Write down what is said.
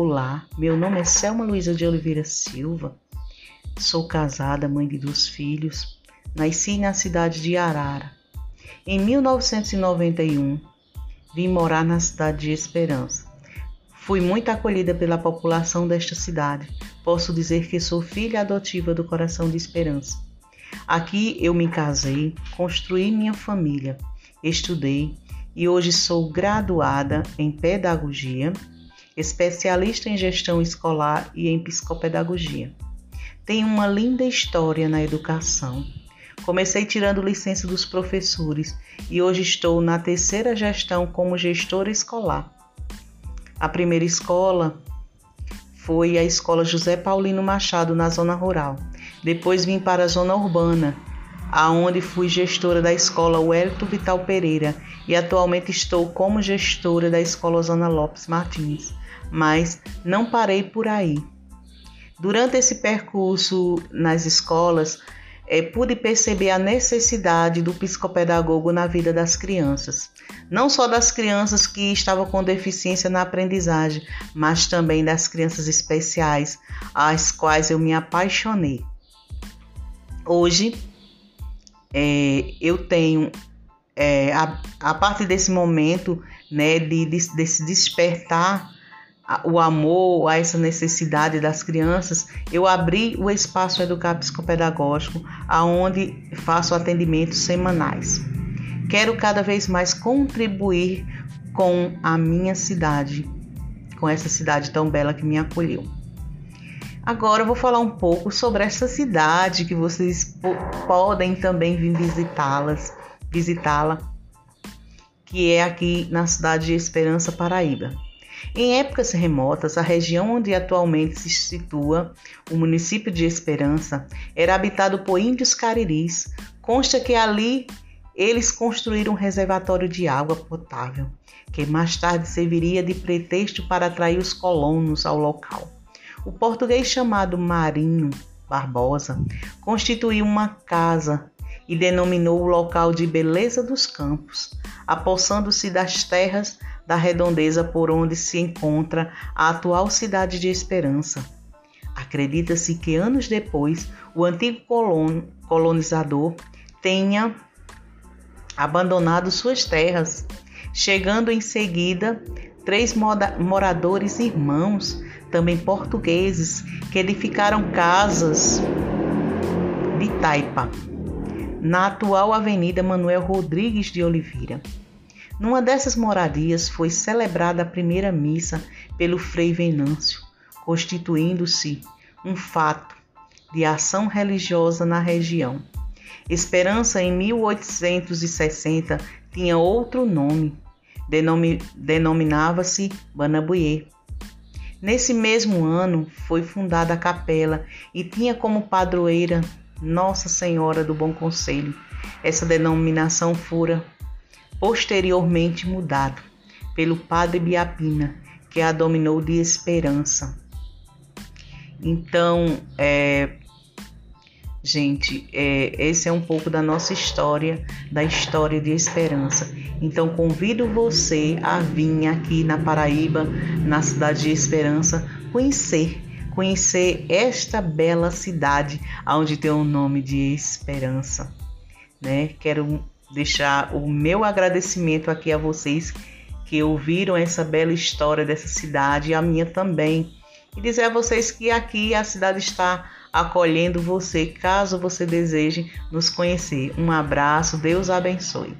Olá, meu nome é Selma Luiza de Oliveira Silva. Sou casada, mãe de dois filhos. Nasci na cidade de Arara. Em 1991, vim morar na cidade de Esperança. Fui muito acolhida pela população desta cidade. Posso dizer que sou filha adotiva do coração de Esperança. Aqui eu me casei, construí minha família, estudei e hoje sou graduada em pedagogia especialista em gestão escolar e em psicopedagogia. Tenho uma linda história na educação. Comecei tirando licença dos professores e hoje estou na terceira gestão como gestora escolar. A primeira escola foi a Escola José Paulino Machado, na zona rural. Depois vim para a zona urbana, aonde fui gestora da escola Wellington Vital Pereira e atualmente estou como gestora da escola Zona Lopes Martins mas não parei por aí. Durante esse percurso nas escolas, é, pude perceber a necessidade do psicopedagogo na vida das crianças. Não só das crianças que estavam com deficiência na aprendizagem, mas também das crianças especiais, às quais eu me apaixonei. Hoje, é, eu tenho, é, a, a partir desse momento, né, de, de, desse despertar o amor a essa necessidade das crianças, eu abri o espaço Educar Psicopedagógico, aonde faço atendimentos semanais. Quero cada vez mais contribuir com a minha cidade, com essa cidade tão bela que me acolheu. Agora eu vou falar um pouco sobre essa cidade que vocês podem também vir visitá-las, visitá-la, que é aqui na cidade de Esperança, Paraíba. Em épocas remotas, a região onde atualmente se situa o município de Esperança era habitado por índios cariris. Consta que ali eles construíram um reservatório de água potável, que mais tarde serviria de pretexto para atrair os colonos ao local. O português chamado Marinho Barbosa constituiu uma casa e denominou o local de Beleza dos Campos, apossando-se das terras da redondeza por onde se encontra a atual cidade de Esperança. Acredita-se que anos depois o antigo colonizador tenha abandonado suas terras, chegando em seguida três moradores irmãos, também portugueses, que edificaram casas de taipa na atual Avenida Manuel Rodrigues de Oliveira. Numa dessas moradias foi celebrada a primeira missa pelo Frei Venâncio, constituindo-se um fato de ação religiosa na região. Esperança, em 1860, tinha outro nome, denominava-se Banabuie. Nesse mesmo ano foi fundada a capela e tinha como padroeira Nossa Senhora do Bom Conselho. Essa denominação fora posteriormente mudado pelo padre Biapina, que a dominou de esperança. Então, é, gente, é, esse é um pouco da nossa história, da história de esperança. Então, convido você a vir aqui na Paraíba, na cidade de Esperança, conhecer, conhecer esta bela cidade, onde tem o nome de Esperança. Né? Quero deixar o meu agradecimento aqui a vocês que ouviram essa bela história dessa cidade e a minha também. E dizer a vocês que aqui a cidade está acolhendo você, caso você deseje nos conhecer. Um abraço, Deus abençoe.